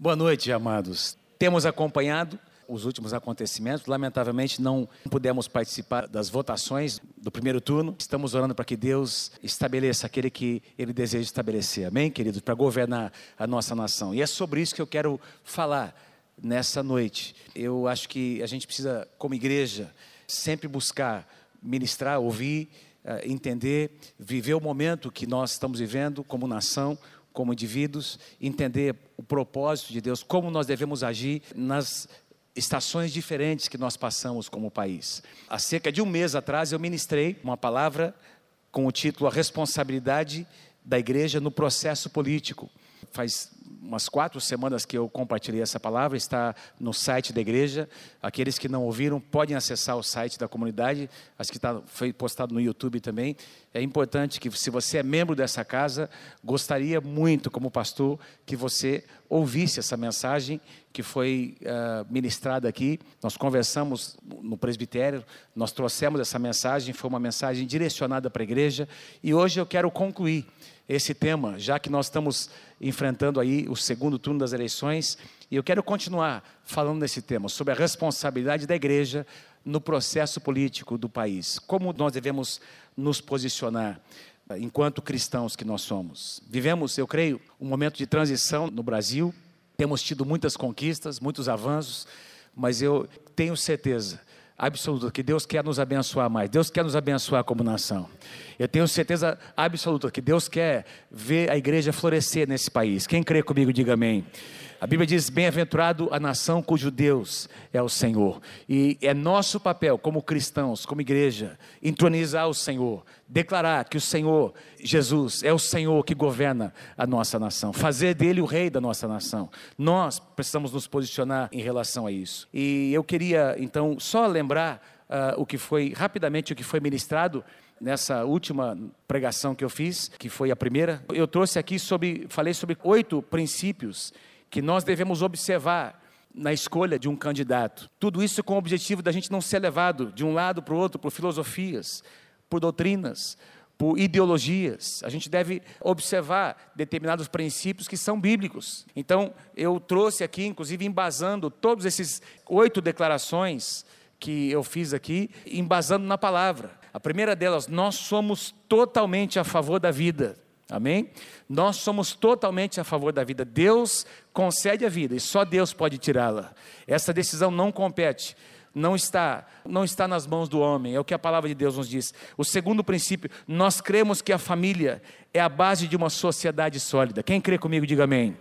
Boa noite, amados. Temos acompanhado os últimos acontecimentos. Lamentavelmente, não pudemos participar das votações do primeiro turno. Estamos orando para que Deus estabeleça aquele que Ele deseja estabelecer. Amém, queridos? Para governar a nossa nação. E é sobre isso que eu quero falar nessa noite. Eu acho que a gente precisa, como igreja, sempre buscar ministrar, ouvir, eh, entender, viver o momento que nós estamos vivendo como nação, como indivíduos, entender o propósito de Deus, como nós devemos agir nas estações diferentes que nós passamos como país. Há cerca de um mês atrás eu ministrei uma palavra com o título A Responsabilidade da Igreja no Processo Político. Faz umas quatro semanas que eu compartilhei essa palavra, está no site da igreja. Aqueles que não ouviram podem acessar o site da comunidade, acho que está, foi postado no YouTube também. É importante que, se você é membro dessa casa, gostaria muito, como pastor, que você ouvisse essa mensagem que foi uh, ministrada aqui. Nós conversamos no presbitério, nós trouxemos essa mensagem, foi uma mensagem direcionada para a igreja, e hoje eu quero concluir esse tema, já que nós estamos enfrentando aí o segundo turno das eleições, e eu quero continuar falando desse tema, sobre a responsabilidade da igreja no processo político do país. Como nós devemos nos posicionar enquanto cristãos que nós somos. Vivemos, eu creio, um momento de transição no Brasil, temos tido muitas conquistas, muitos avanços, mas eu tenho certeza absoluta que Deus quer nos abençoar mais. Deus quer nos abençoar como nação. Eu tenho certeza absoluta que Deus quer ver a igreja florescer nesse país. Quem crê comigo, diga amém. A Bíblia diz: Bem-aventurado a nação cujo Deus é o Senhor. E é nosso papel, como cristãos, como igreja, entronizar o Senhor, declarar que o Senhor, Jesus, é o Senhor que governa a nossa nação, fazer dele o rei da nossa nação. Nós precisamos nos posicionar em relação a isso. E eu queria, então, só lembrar uh, o que foi, rapidamente, o que foi ministrado nessa última pregação que eu fiz, que foi a primeira. Eu trouxe aqui sobre, falei sobre oito princípios que nós devemos observar na escolha de um candidato. Tudo isso com o objetivo da gente não ser levado de um lado para o outro por filosofias, por doutrinas, por ideologias. A gente deve observar determinados princípios que são bíblicos. Então, eu trouxe aqui, inclusive, embasando todos esses oito declarações que eu fiz aqui, embasando na palavra. A primeira delas, nós somos totalmente a favor da vida. Amém? Nós somos totalmente a favor da vida. Deus concede a vida e só Deus pode tirá-la. Essa decisão não compete, não está, não está nas mãos do homem. É o que a palavra de Deus nos diz. O segundo princípio, nós cremos que a família é a base de uma sociedade sólida. Quem crê comigo, diga amém.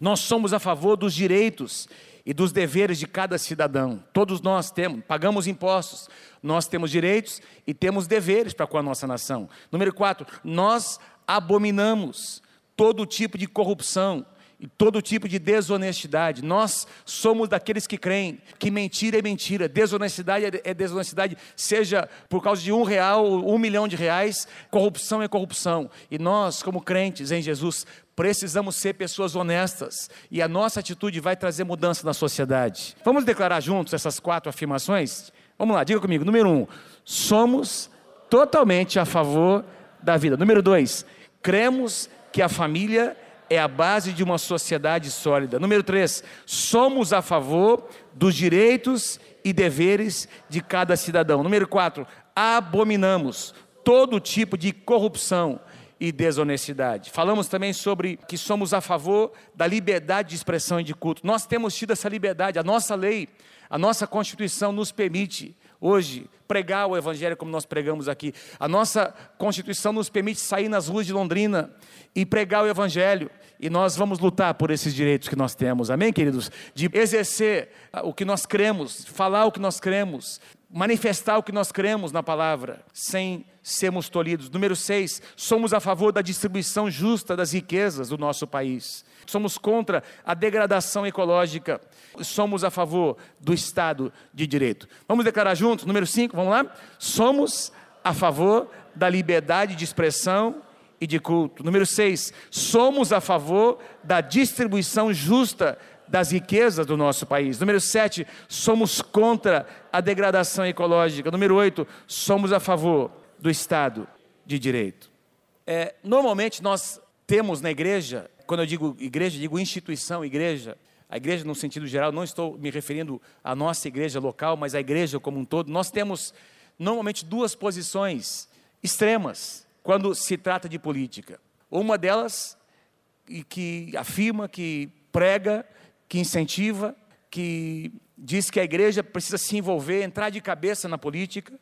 Nós somos a favor dos direitos e dos deveres de cada cidadão. Todos nós temos, pagamos impostos, nós temos direitos e temos deveres para com a nossa nação. Número quatro, nós abominamos todo tipo de corrupção e todo tipo de desonestidade. Nós somos daqueles que creem que mentira é mentira, desonestidade é desonestidade, seja por causa de um real, um milhão de reais, corrupção é corrupção. E nós, como crentes em Jesus, precisamos ser pessoas honestas e a nossa atitude vai trazer mudança na sociedade. Vamos declarar juntos essas quatro afirmações? Vamos lá, diga comigo. Número um, somos totalmente a favor da vida. Número dois, cremos que a família é a base de uma sociedade sólida. Número três, somos a favor dos direitos e deveres de cada cidadão. Número quatro, abominamos todo tipo de corrupção e desonestidade. Falamos também sobre que somos a favor da liberdade de expressão e de culto. Nós temos tido essa liberdade, a nossa lei, a nossa Constituição nos permite hoje pregar o Evangelho como nós pregamos aqui. A nossa Constituição nos permite sair nas ruas de Londrina e pregar o Evangelho. E nós vamos lutar por esses direitos que nós temos, amém, queridos? De exercer o que nós cremos, falar o que nós cremos, manifestar o que nós cremos na palavra, sem sermos tolhidos. Número seis, somos a favor da distribuição justa das riquezas do nosso país. Somos contra a degradação ecológica. Somos a favor do Estado de Direito. Vamos declarar juntos? Número 5, vamos lá? Somos a favor da liberdade de expressão e de culto. Número 6, somos a favor da distribuição justa das riquezas do nosso país. Número 7, somos contra a degradação ecológica. Número 8, somos a favor do Estado de Direito. É, normalmente nós temos na igreja quando eu digo igreja, digo instituição, igreja. A igreja, no sentido geral, não estou me referindo à nossa igreja local, mas à igreja como um todo. Nós temos normalmente duas posições extremas quando se trata de política. Uma delas, que afirma, que prega, que incentiva, que diz que a igreja precisa se envolver, entrar de cabeça na política.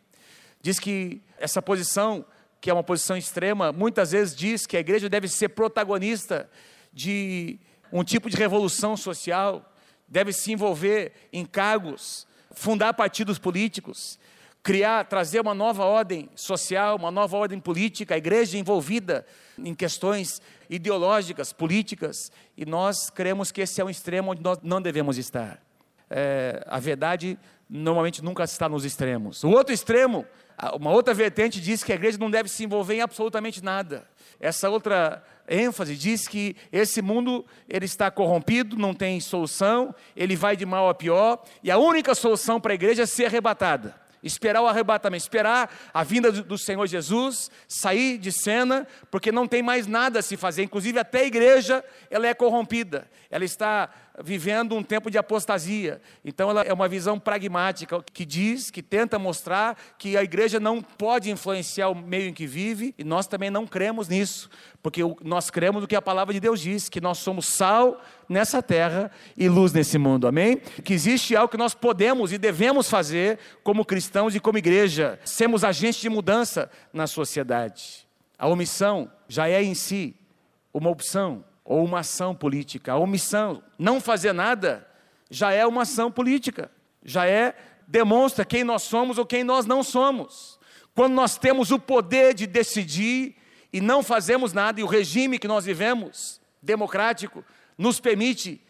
Diz que essa posição, que é uma posição extrema, muitas vezes diz que a igreja deve ser protagonista de um tipo de revolução social, deve se envolver em cargos, fundar partidos políticos, criar, trazer uma nova ordem social, uma nova ordem política, a igreja envolvida em questões ideológicas, políticas, e nós cremos que esse é um extremo onde nós não devemos estar. É, a verdade normalmente nunca está nos extremos. O outro extremo, uma outra vertente diz que a igreja não deve se envolver em absolutamente nada. Essa outra ênfase diz que esse mundo ele está corrompido, não tem solução, ele vai de mal a pior, e a única solução para a igreja é ser arrebatada. Esperar o arrebatamento, esperar a vinda do Senhor Jesus, sair de cena, porque não tem mais nada a se fazer. Inclusive até a igreja, ela é corrompida. Ela está vivendo um tempo de apostasia. Então ela é uma visão pragmática que diz, que tenta mostrar que a igreja não pode influenciar o meio em que vive, e nós também não cremos nisso, porque nós cremos no que a palavra de Deus diz, que nós somos sal nessa terra e luz nesse mundo. Amém? Que existe algo que nós podemos e devemos fazer como cristãos e como igreja, sermos agentes de mudança na sociedade. A omissão já é em si uma opção ou uma ação política. A omissão, não fazer nada, já é uma ação política. Já é demonstra quem nós somos ou quem nós não somos. Quando nós temos o poder de decidir e não fazemos nada, e o regime que nós vivemos, democrático, nos permite,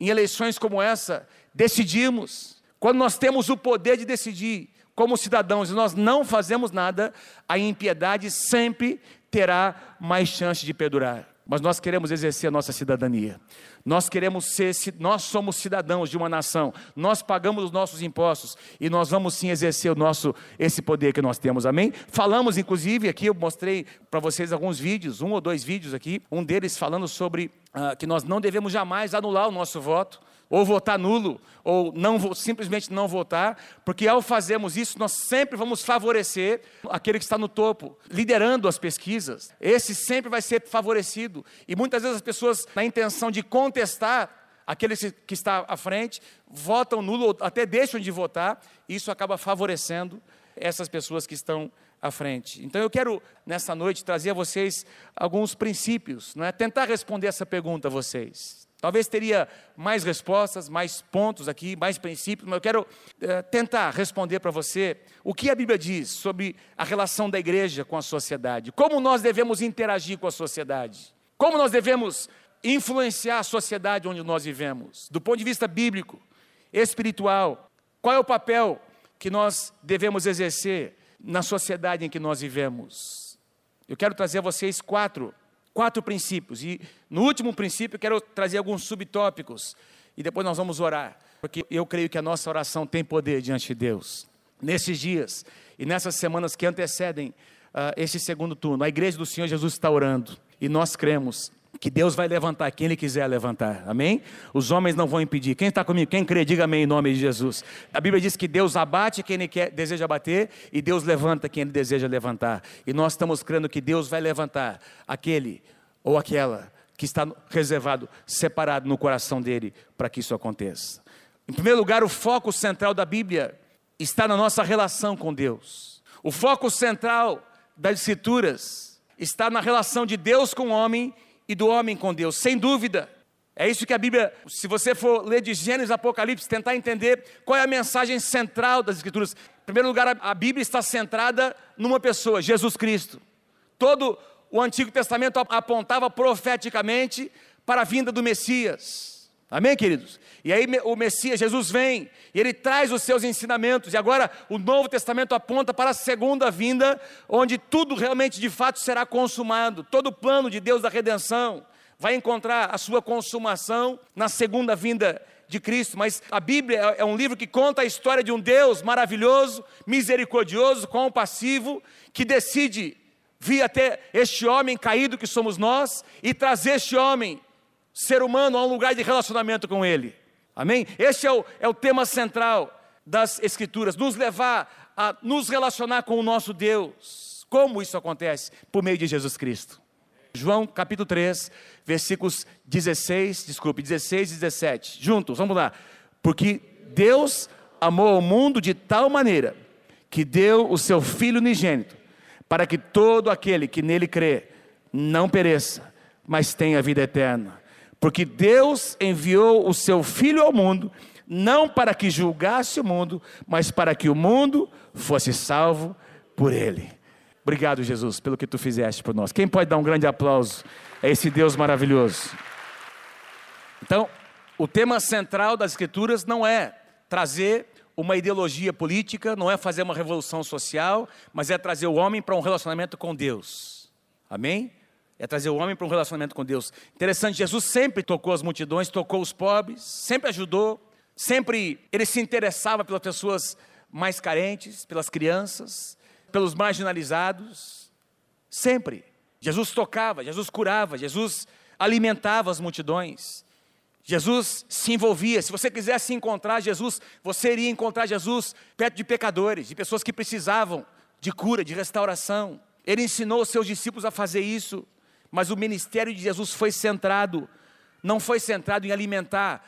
em eleições como essa, decidirmos. Quando nós temos o poder de decidir, como cidadãos, e nós não fazemos nada, a impiedade sempre terá mais chance de perdurar mas nós queremos exercer a nossa cidadania. Nós queremos ser, nós somos cidadãos de uma nação. Nós pagamos os nossos impostos e nós vamos sim exercer o nosso esse poder que nós temos. Amém? Falamos inclusive aqui eu mostrei para vocês alguns vídeos, um ou dois vídeos aqui, um deles falando sobre ah, que nós não devemos jamais anular o nosso voto ou votar nulo, ou não, simplesmente não votar, porque ao fazermos isso, nós sempre vamos favorecer aquele que está no topo, liderando as pesquisas. Esse sempre vai ser favorecido. E muitas vezes as pessoas, na intenção de contestar aquele que está à frente, votam nulo, ou até deixam de votar, e isso acaba favorecendo essas pessoas que estão à frente. Então eu quero, nessa noite, trazer a vocês alguns princípios, não é? tentar responder essa pergunta a vocês. Talvez teria mais respostas, mais pontos aqui, mais princípios, mas eu quero é, tentar responder para você o que a Bíblia diz sobre a relação da igreja com a sociedade, como nós devemos interagir com a sociedade, como nós devemos influenciar a sociedade onde nós vivemos, do ponto de vista bíblico, espiritual, qual é o papel que nós devemos exercer na sociedade em que nós vivemos. Eu quero trazer a vocês quatro quatro princípios. E no último princípio, quero trazer alguns subtópicos. E depois nós vamos orar. Porque eu creio que a nossa oração tem poder diante de Deus. Nesses dias e nessas semanas que antecedem uh, esse segundo turno, a igreja do Senhor Jesus está orando. E nós cremos que Deus vai levantar quem Ele quiser levantar, amém? Os homens não vão impedir. Quem está comigo? Quem crê, diga amém em nome de Jesus. A Bíblia diz que Deus abate quem Ele quer, deseja bater e Deus levanta quem Ele deseja levantar. E nós estamos crendo que Deus vai levantar aquele ou aquela que está reservado, separado no coração dele para que isso aconteça. Em primeiro lugar, o foco central da Bíblia está na nossa relação com Deus. O foco central das Escrituras está na relação de Deus com o homem e do homem com Deus, sem dúvida. É isso que a Bíblia, se você for ler de Gênesis Apocalipse, tentar entender qual é a mensagem central das Escrituras. Em primeiro lugar, a Bíblia está centrada numa pessoa, Jesus Cristo. Todo o Antigo Testamento apontava profeticamente para a vinda do Messias. Amém, queridos? E aí o Messias, Jesus vem, e ele traz os seus ensinamentos, e agora o Novo Testamento aponta para a segunda vinda, onde tudo realmente de fato será consumado, todo o plano de Deus da redenção vai encontrar a sua consumação na segunda vinda de Cristo, mas a Bíblia é um livro que conta a história de um Deus maravilhoso, misericordioso, compassivo, que decide vir até este homem caído que somos nós e trazer este homem ser humano a um lugar de relacionamento com Ele. Amém? Esse é o, é o tema central das Escrituras, nos levar a nos relacionar com o nosso Deus. Como isso acontece? Por meio de Jesus Cristo. João capítulo 3, versículos 16, desculpe, 16 e 17. Juntos, vamos lá. Porque Deus amou o mundo de tal maneira que deu o seu Filho unigênito, para que todo aquele que nele crê não pereça, mas tenha vida eterna. Porque Deus enviou o seu Filho ao mundo não para que julgasse o mundo, mas para que o mundo fosse salvo por ele. Obrigado, Jesus, pelo que tu fizeste por nós. Quem pode dar um grande aplauso a esse Deus maravilhoso? Então, o tema central das Escrituras não é trazer uma ideologia política, não é fazer uma revolução social, mas é trazer o homem para um relacionamento com Deus. Amém? É trazer o homem para um relacionamento com Deus. Interessante, Jesus sempre tocou as multidões, tocou os pobres, sempre ajudou, Sempre ele se interessava pelas pessoas mais carentes, pelas crianças, pelos marginalizados. Sempre. Jesus tocava, Jesus curava, Jesus alimentava as multidões. Jesus se envolvia. Se você quisesse encontrar Jesus, você iria encontrar Jesus perto de pecadores, de pessoas que precisavam de cura, de restauração. Ele ensinou os seus discípulos a fazer isso, mas o ministério de Jesus foi centrado, não foi centrado em alimentar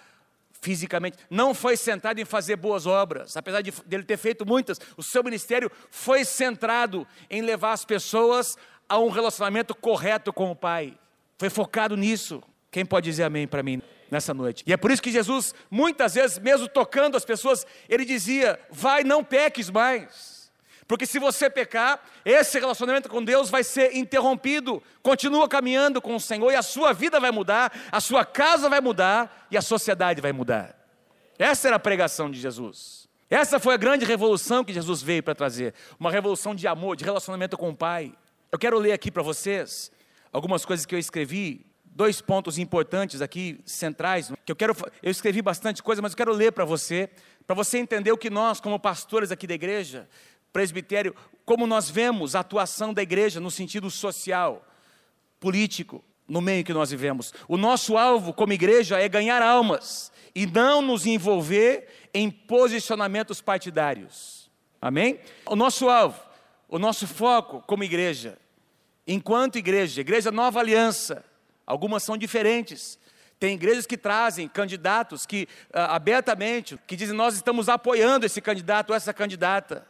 fisicamente, não foi centrado em fazer boas obras, apesar de ele ter feito muitas, o seu ministério foi centrado em levar as pessoas a um relacionamento correto com o Pai. Foi focado nisso. Quem pode dizer amém para mim nessa noite? E é por isso que Jesus, muitas vezes, mesmo tocando as pessoas, ele dizia: Vai, não peques mais. Porque se você pecar, esse relacionamento com Deus vai ser interrompido. Continua caminhando com o Senhor e a sua vida vai mudar, a sua casa vai mudar e a sociedade vai mudar. Essa era a pregação de Jesus. Essa foi a grande revolução que Jesus veio para trazer, uma revolução de amor, de relacionamento com o Pai. Eu quero ler aqui para vocês algumas coisas que eu escrevi, dois pontos importantes aqui centrais, que eu quero eu escrevi bastante coisa, mas eu quero ler para você, para você entender o que nós como pastores aqui da igreja presbitério, como nós vemos a atuação da igreja no sentido social, político, no meio que nós vivemos. O nosso alvo como igreja é ganhar almas e não nos envolver em posicionamentos partidários. Amém? O nosso alvo, o nosso foco como igreja, enquanto igreja, igreja Nova Aliança, algumas são diferentes. Tem igrejas que trazem candidatos que uh, abertamente, que dizem nós estamos apoiando esse candidato ou essa candidata.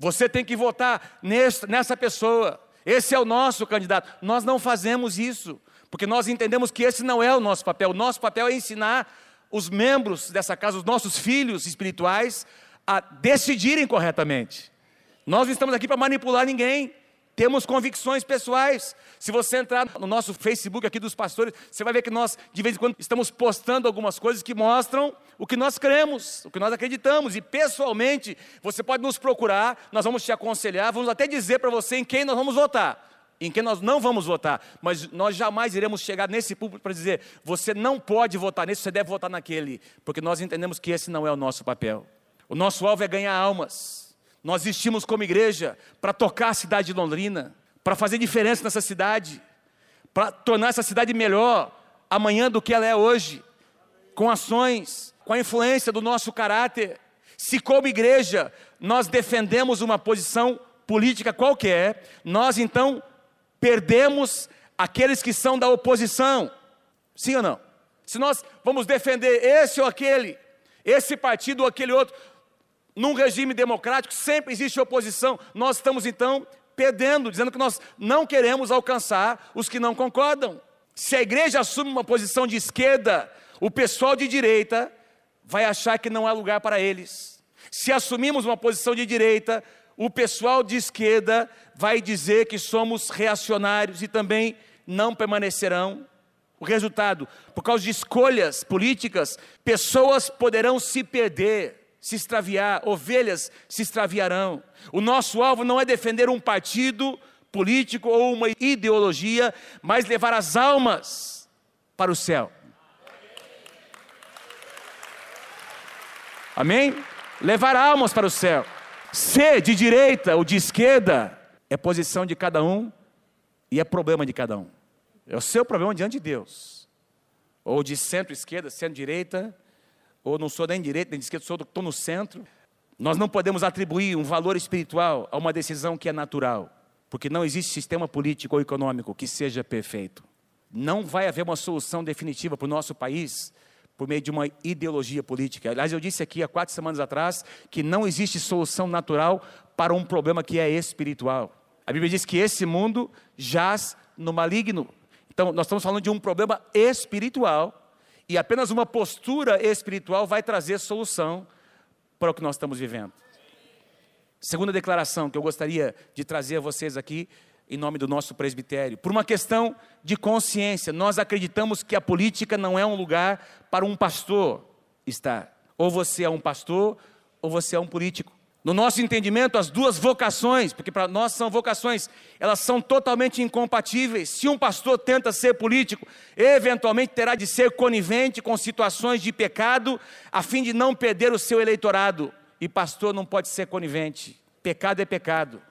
Você tem que votar nessa pessoa. Esse é o nosso candidato. Nós não fazemos isso, porque nós entendemos que esse não é o nosso papel. O nosso papel é ensinar os membros dessa casa, os nossos filhos espirituais, a decidirem corretamente. Nós não estamos aqui para manipular ninguém temos convicções pessoais. Se você entrar no nosso Facebook aqui dos pastores, você vai ver que nós, de vez em quando, estamos postando algumas coisas que mostram o que nós cremos, o que nós acreditamos. E pessoalmente, você pode nos procurar, nós vamos te aconselhar, vamos até dizer para você em quem nós vamos votar. Em quem nós não vamos votar, mas nós jamais iremos chegar nesse público para dizer: você não pode votar nesse, você deve votar naquele, porque nós entendemos que esse não é o nosso papel. O nosso alvo é ganhar almas. Nós existimos como igreja para tocar a cidade de Londrina, para fazer diferença nessa cidade, para tornar essa cidade melhor amanhã do que ela é hoje, com ações, com a influência do nosso caráter. Se, como igreja, nós defendemos uma posição política qualquer, nós então perdemos aqueles que são da oposição. Sim ou não? Se nós vamos defender esse ou aquele, esse partido ou aquele outro, num regime democrático sempre existe oposição. Nós estamos então perdendo, dizendo que nós não queremos alcançar os que não concordam. Se a igreja assume uma posição de esquerda, o pessoal de direita vai achar que não há lugar para eles. Se assumimos uma posição de direita, o pessoal de esquerda vai dizer que somos reacionários e também não permanecerão. O resultado, por causa de escolhas políticas, pessoas poderão se perder se extraviar, ovelhas se extraviarão. O nosso alvo não é defender um partido político ou uma ideologia, mas levar as almas para o céu. Amém? Levar almas para o céu. Ser de direita ou de esquerda é posição de cada um e é problema de cada um. É o seu problema diante de Deus. ou de centro-esquerda, centro-direita, ou não sou nem direita nem de esquerda, estou no centro. Nós não podemos atribuir um valor espiritual a uma decisão que é natural, porque não existe sistema político ou econômico que seja perfeito. Não vai haver uma solução definitiva para o nosso país por meio de uma ideologia política. Aliás, eu disse aqui há quatro semanas atrás que não existe solução natural para um problema que é espiritual. A Bíblia diz que esse mundo jaz no maligno. Então, nós estamos falando de um problema espiritual e apenas uma postura espiritual vai trazer solução para o que nós estamos vivendo. Segunda declaração que eu gostaria de trazer a vocês aqui, em nome do nosso presbitério, por uma questão de consciência, nós acreditamos que a política não é um lugar para um pastor estar. Ou você é um pastor, ou você é um político. No nosso entendimento, as duas vocações, porque para nós são vocações, elas são totalmente incompatíveis. Se um pastor tenta ser político, eventualmente terá de ser conivente com situações de pecado, a fim de não perder o seu eleitorado. E pastor não pode ser conivente. Pecado é pecado.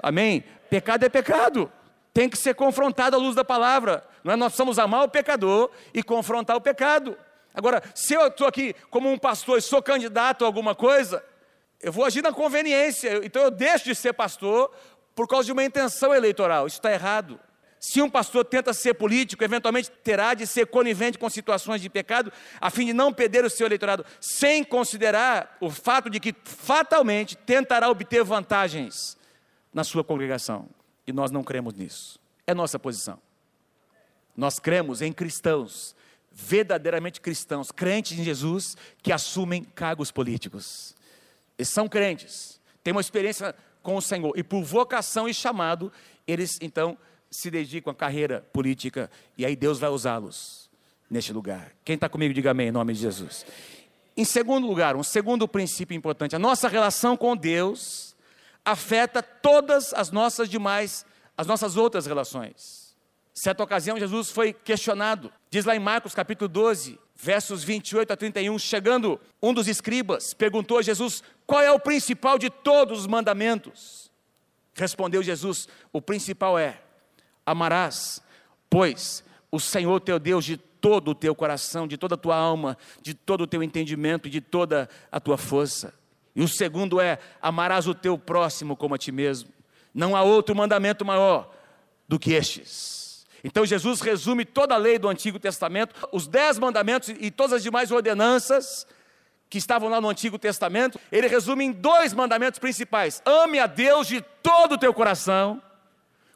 Amém? Pecado é pecado. Tem que ser confrontado à luz da palavra. Não é? Nós precisamos amar o pecador e confrontar o pecado. Agora, se eu estou aqui como um pastor e sou candidato a alguma coisa, eu vou agir na conveniência, então eu deixo de ser pastor por causa de uma intenção eleitoral. Isso está errado. Se um pastor tenta ser político, eventualmente terá de ser conivente com situações de pecado, a fim de não perder o seu eleitorado, sem considerar o fato de que fatalmente tentará obter vantagens na sua congregação. E nós não cremos nisso. É nossa posição. Nós cremos em cristãos, verdadeiramente cristãos, crentes em Jesus, que assumem cargos políticos. Eles são crentes, têm uma experiência com o Senhor, e por vocação e chamado, eles então se dedicam à carreira política, e aí Deus vai usá-los neste lugar. Quem está comigo, diga amém, em nome de Jesus. Em segundo lugar, um segundo princípio importante: a nossa relação com Deus afeta todas as nossas demais, as nossas outras relações. Certa ocasião, Jesus foi questionado, diz lá em Marcos capítulo 12, versos 28 a 31, chegando um dos escribas, perguntou a Jesus: qual é o principal de todos os mandamentos? Respondeu Jesus: o principal é: amarás, pois, o Senhor teu Deus de todo o teu coração, de toda a tua alma, de todo o teu entendimento, de toda a tua força. E o segundo é: amarás o teu próximo como a ti mesmo. Não há outro mandamento maior do que estes. Então Jesus resume toda a lei do Antigo Testamento, os dez mandamentos e todas as demais ordenanças que estavam lá no Antigo Testamento, ele resume em dois mandamentos principais: ame a Deus de todo o teu coração,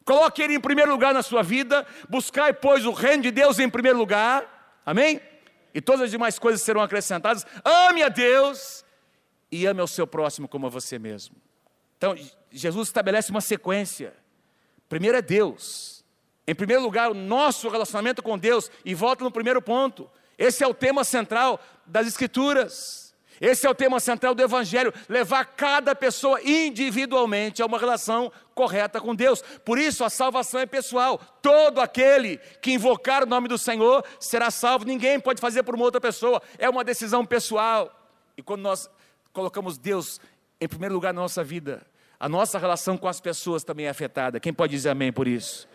coloque Ele em primeiro lugar na sua vida, buscai, pois, o reino de Deus em primeiro lugar, amém? E todas as demais coisas serão acrescentadas. Ame a Deus e ame ao seu próximo como a você mesmo. Então, Jesus estabelece uma sequência. Primeiro é Deus, em primeiro lugar, o nosso relacionamento com Deus, e volta no primeiro ponto. Esse é o tema central das Escrituras. Esse é o tema central do Evangelho: levar cada pessoa individualmente a uma relação correta com Deus. Por isso, a salvação é pessoal. Todo aquele que invocar o nome do Senhor será salvo. Ninguém pode fazer por uma outra pessoa. É uma decisão pessoal. E quando nós colocamos Deus em primeiro lugar na nossa vida, a nossa relação com as pessoas também é afetada. Quem pode dizer amém por isso?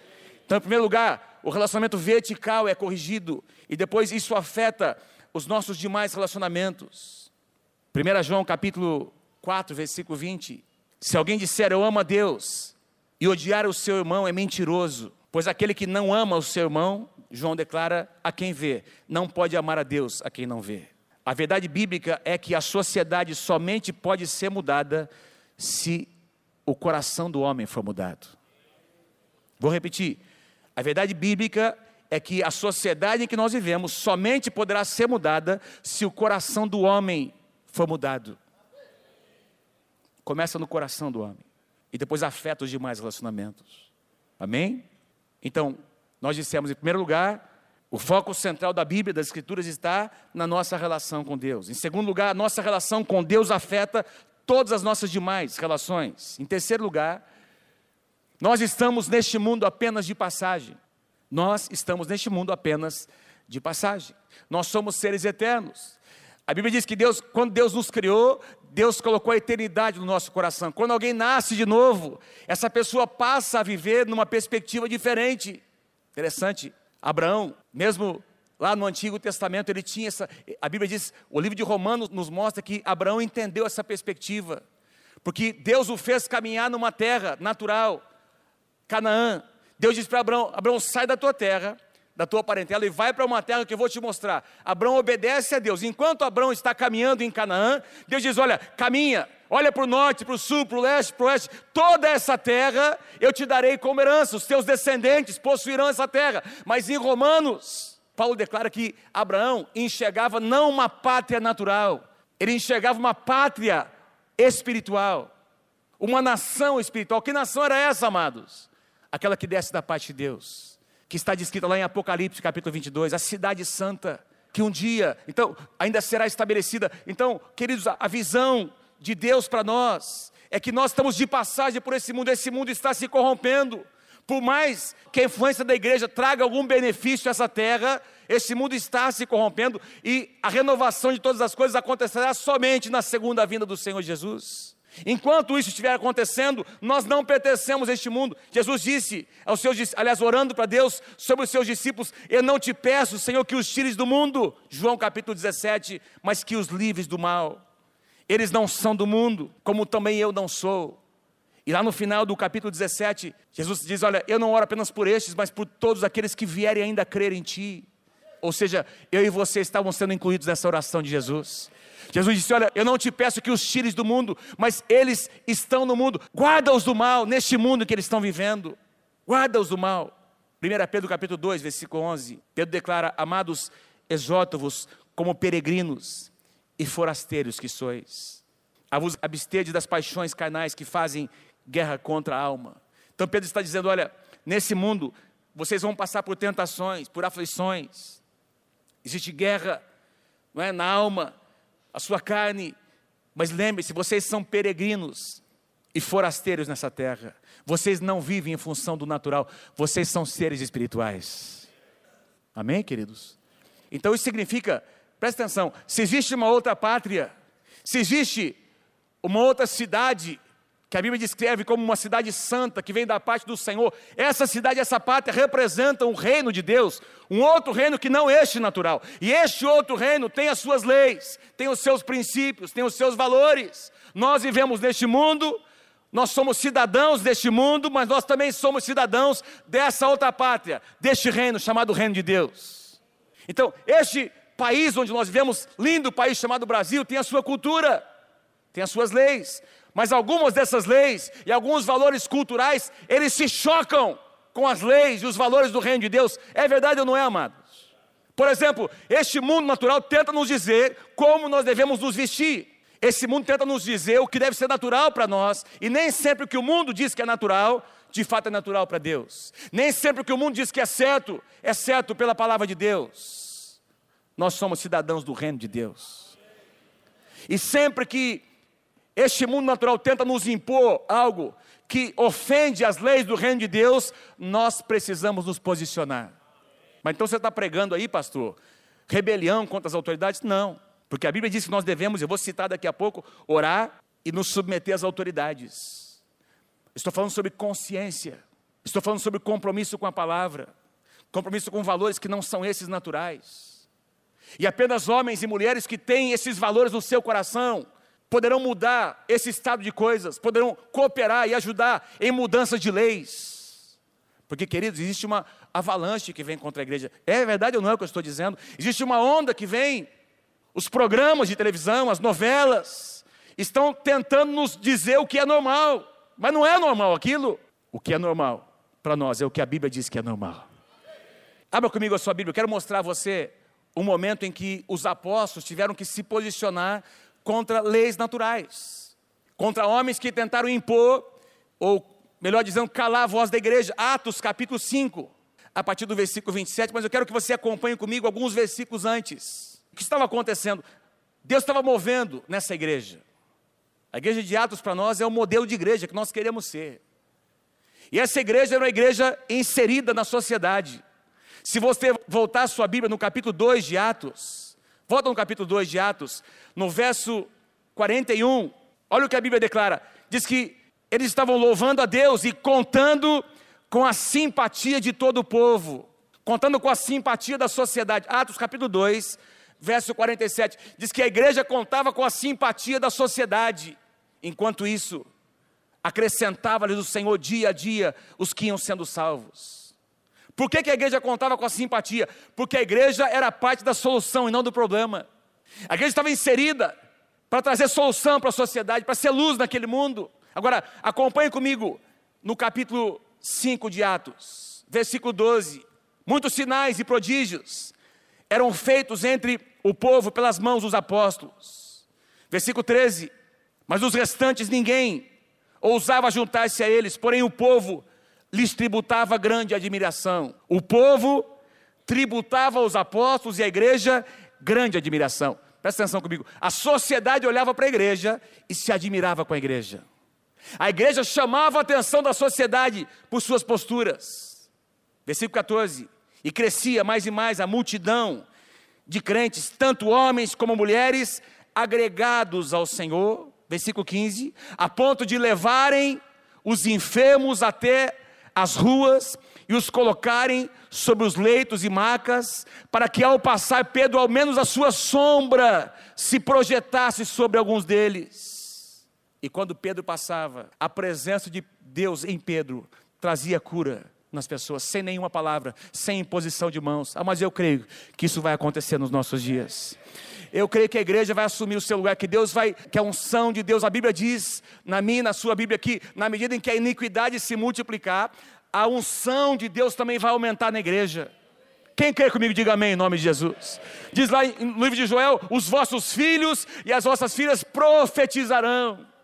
Então, em primeiro lugar, o relacionamento vertical é corrigido e depois isso afeta os nossos demais relacionamentos. 1 João capítulo 4, versículo 20. Se alguém disser eu amo a Deus e odiar o seu irmão é mentiroso, pois aquele que não ama o seu irmão, João declara a quem vê, não pode amar a Deus a quem não vê. A verdade bíblica é que a sociedade somente pode ser mudada se o coração do homem for mudado. Vou repetir. A verdade bíblica é que a sociedade em que nós vivemos somente poderá ser mudada se o coração do homem for mudado. Começa no coração do homem e depois afeta os demais relacionamentos. Amém? Então, nós dissemos em primeiro lugar, o foco central da Bíblia, das Escrituras, está na nossa relação com Deus. Em segundo lugar, a nossa relação com Deus afeta todas as nossas demais relações. Em terceiro lugar, nós estamos neste mundo apenas de passagem. Nós estamos neste mundo apenas de passagem. Nós somos seres eternos. A Bíblia diz que Deus, quando Deus nos criou, Deus colocou a eternidade no nosso coração. Quando alguém nasce de novo, essa pessoa passa a viver numa perspectiva diferente. Interessante. Abraão, mesmo Lá no Antigo Testamento ele tinha essa. A Bíblia diz, o livro de Romanos nos mostra que Abraão entendeu essa perspectiva. Porque Deus o fez caminhar numa terra natural, Canaã. Deus disse para Abraão: Abraão, sai da tua terra, da tua parentela e vai para uma terra que eu vou te mostrar. Abraão obedece a Deus. Enquanto Abraão está caminhando em Canaã, Deus diz: Olha, caminha, olha para o norte, para o sul, para o leste, para o oeste, toda essa terra eu te darei como herança, os teus descendentes possuirão essa terra. Mas em Romanos, Paulo declara que Abraão enxergava não uma pátria natural, ele enxergava uma pátria espiritual, uma nação espiritual. Que nação era essa, amados? Aquela que desce da parte de Deus, que está descrita lá em Apocalipse, capítulo 22, a cidade santa, que um dia, então, ainda será estabelecida. Então, queridos, a visão de Deus para nós é que nós estamos de passagem por esse mundo, esse mundo está se corrompendo. Por mais que a influência da igreja traga algum benefício a essa terra, esse mundo está se corrompendo e a renovação de todas as coisas acontecerá somente na segunda vinda do Senhor Jesus. Enquanto isso estiver acontecendo, nós não pertencemos a este mundo. Jesus disse aos seus, aliás, orando para Deus sobre os seus discípulos: Eu não te peço, Senhor, que os tires do mundo, João capítulo 17, mas que os livres do mal. Eles não são do mundo, como também eu não sou. E lá no final do capítulo 17, Jesus diz: Olha, eu não oro apenas por estes, mas por todos aqueles que vierem ainda a crer em Ti. Ou seja, eu e você estavam sendo incluídos nessa oração de Jesus. Jesus disse: Olha, eu não te peço que os tires do mundo, mas eles estão no mundo. Guarda-os do mal, neste mundo que eles estão vivendo. Guarda-os do mal. 1 Pedro capítulo 2, versículo 11. Pedro declara: Amados, exorto-vos como peregrinos e forasteiros que sois. A vos abstede das paixões carnais que fazem guerra contra a alma. Então Pedro está dizendo: olha, nesse mundo vocês vão passar por tentações, por aflições. Existe guerra, não é, na alma, a sua carne. Mas lembre-se, vocês são peregrinos e forasteiros nessa terra. Vocês não vivem em função do natural, vocês são seres espirituais. Amém, queridos? Então isso significa, presta atenção, se existe uma outra pátria, se existe uma outra cidade que a Bíblia descreve como uma cidade santa que vem da parte do Senhor. Essa cidade, essa pátria representam o reino de Deus, um outro reino que não este natural. E este outro reino tem as suas leis, tem os seus princípios, tem os seus valores. Nós vivemos neste mundo, nós somos cidadãos deste mundo, mas nós também somos cidadãos dessa outra pátria, deste reino chamado Reino de Deus. Então, este país onde nós vivemos, lindo país chamado Brasil, tem a sua cultura, tem as suas leis, mas algumas dessas leis e alguns valores culturais, eles se chocam com as leis e os valores do reino de Deus. É verdade ou não é, amados? Por exemplo, este mundo natural tenta nos dizer como nós devemos nos vestir. Esse mundo tenta nos dizer o que deve ser natural para nós, e nem sempre o que o mundo diz que é natural, de fato é natural para Deus. Nem sempre o que o mundo diz que é certo, é certo pela palavra de Deus. Nós somos cidadãos do reino de Deus. E sempre que este mundo natural tenta nos impor algo que ofende as leis do reino de Deus, nós precisamos nos posicionar. Mas então você está pregando aí, pastor, rebelião contra as autoridades? Não, porque a Bíblia diz que nós devemos, eu vou citar daqui a pouco, orar e nos submeter às autoridades. Estou falando sobre consciência, estou falando sobre compromisso com a palavra, compromisso com valores que não são esses naturais. E apenas homens e mulheres que têm esses valores no seu coração, poderão mudar esse estado de coisas, poderão cooperar e ajudar em mudanças de leis. Porque, queridos, existe uma avalanche que vem contra a igreja. É verdade ou não é o que eu estou dizendo? Existe uma onda que vem. Os programas de televisão, as novelas, estão tentando nos dizer o que é normal. Mas não é normal aquilo. O que é normal para nós é o que a Bíblia diz que é normal. Abra comigo a sua Bíblia. Eu quero mostrar a você um momento em que os apóstolos tiveram que se posicionar contra leis naturais, contra homens que tentaram impor, ou melhor dizendo, calar a voz da igreja. Atos capítulo 5, a partir do versículo 27, mas eu quero que você acompanhe comigo alguns versículos antes. O que estava acontecendo? Deus estava movendo nessa igreja. A igreja de Atos para nós é o modelo de igreja que nós queremos ser. E essa igreja era uma igreja inserida na sociedade. Se você voltar a sua Bíblia no capítulo 2 de Atos, Volta no capítulo 2 de Atos, no verso 41. Olha o que a Bíblia declara. Diz que eles estavam louvando a Deus e contando com a simpatia de todo o povo. contando com a simpatia da sociedade. Atos capítulo 2, verso 47, diz que a igreja contava com a simpatia da sociedade. Enquanto isso, acrescentava-lhes o Senhor dia a dia os que iam sendo salvos. Por que, que a igreja contava com a simpatia? Porque a igreja era parte da solução e não do problema. A igreja estava inserida para trazer solução para a sociedade, para ser luz naquele mundo. Agora, acompanhe comigo no capítulo 5 de Atos, versículo 12. Muitos sinais e prodígios eram feitos entre o povo pelas mãos dos apóstolos. Versículo 13. Mas os restantes ninguém ousava juntar-se a eles, porém o povo lhes tributava grande admiração. O povo tributava aos apóstolos e à igreja grande admiração. Presta atenção comigo. A sociedade olhava para a igreja e se admirava com a igreja. A igreja chamava a atenção da sociedade por suas posturas. Versículo 14. E crescia mais e mais a multidão de crentes, tanto homens como mulheres, agregados ao Senhor. Versículo 15. A ponto de levarem os enfermos até as ruas e os colocarem sobre os leitos e macas, para que ao passar Pedro, ao menos a sua sombra se projetasse sobre alguns deles. E quando Pedro passava, a presença de Deus em Pedro trazia cura nas pessoas, sem nenhuma palavra, sem imposição de mãos. Ah, mas eu creio que isso vai acontecer nos nossos dias. Eu creio que a igreja vai assumir o seu lugar, que Deus vai, que a unção de Deus, a Bíblia diz, na minha, na sua Bíblia aqui, na medida em que a iniquidade se multiplicar, a unção de Deus também vai aumentar na igreja. Quem quer comigo, diga amém em nome de Jesus. Diz lá no livro de Joel: os vossos filhos e as vossas filhas profetizarão.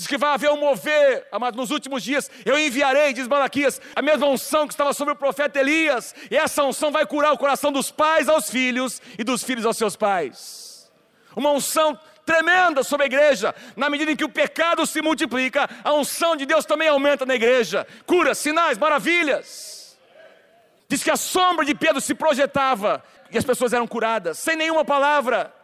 Diz que vai haver um mover, amado, nos últimos dias. Eu enviarei, diz Malaquias, a mesma unção que estava sobre o profeta Elias. E essa unção vai curar o coração dos pais aos filhos e dos filhos aos seus pais. Uma unção tremenda sobre a igreja. Na medida em que o pecado se multiplica, a unção de Deus também aumenta na igreja. Cura, sinais, maravilhas. Diz que a sombra de Pedro se projetava e as pessoas eram curadas, sem nenhuma palavra.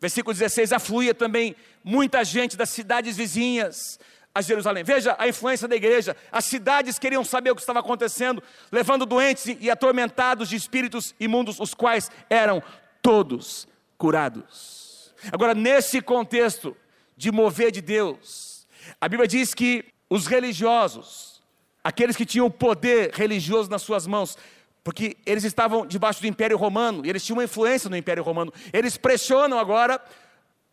Versículo 16: afluía também muita gente das cidades vizinhas a Jerusalém. Veja a influência da igreja. As cidades queriam saber o que estava acontecendo, levando doentes e atormentados de espíritos imundos, os quais eram todos curados. Agora, nesse contexto de mover de Deus, a Bíblia diz que os religiosos, aqueles que tinham poder religioso nas suas mãos, porque eles estavam debaixo do Império Romano, e eles tinham uma influência no Império Romano. Eles pressionam agora